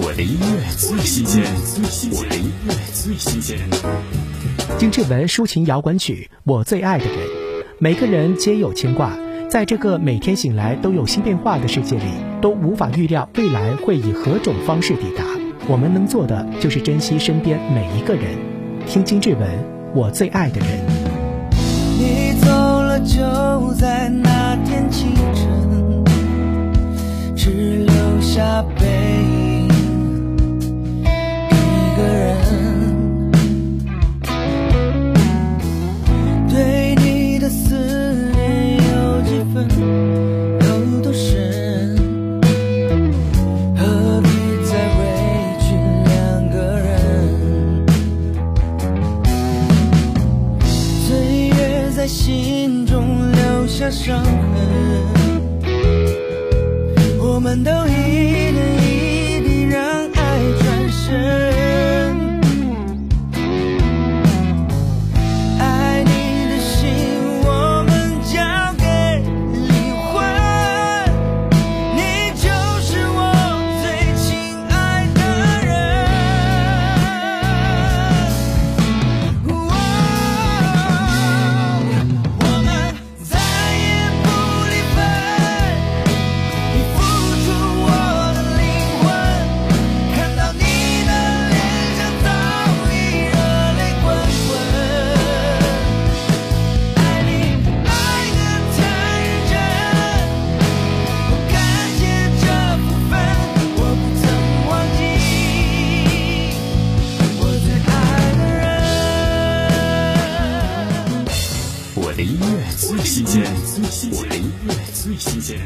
我的音乐最新鲜，我的音乐最新鲜。金志文抒情摇滚曲《我最爱的人》，每个人皆有牵挂，在这个每天醒来都有新变化的世界里，都无法预料未来会以何种方式抵达。我们能做的就是珍惜身边每一个人。听金志文《我最爱的人》。你走了，就在那天清晨，只留下背心中留下伤痕，我们都一音乐最新鲜我的音乐最新鲜